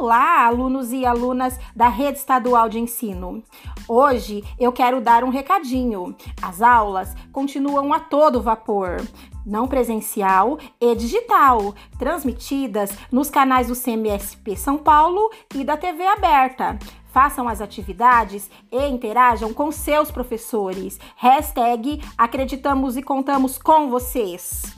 Olá, alunos e alunas da Rede Estadual de Ensino. Hoje eu quero dar um recadinho. As aulas continuam a todo vapor, não presencial e digital, transmitidas nos canais do CMSP São Paulo e da TV aberta. Façam as atividades e interajam com seus professores. Hashtag acreditamos e contamos com vocês.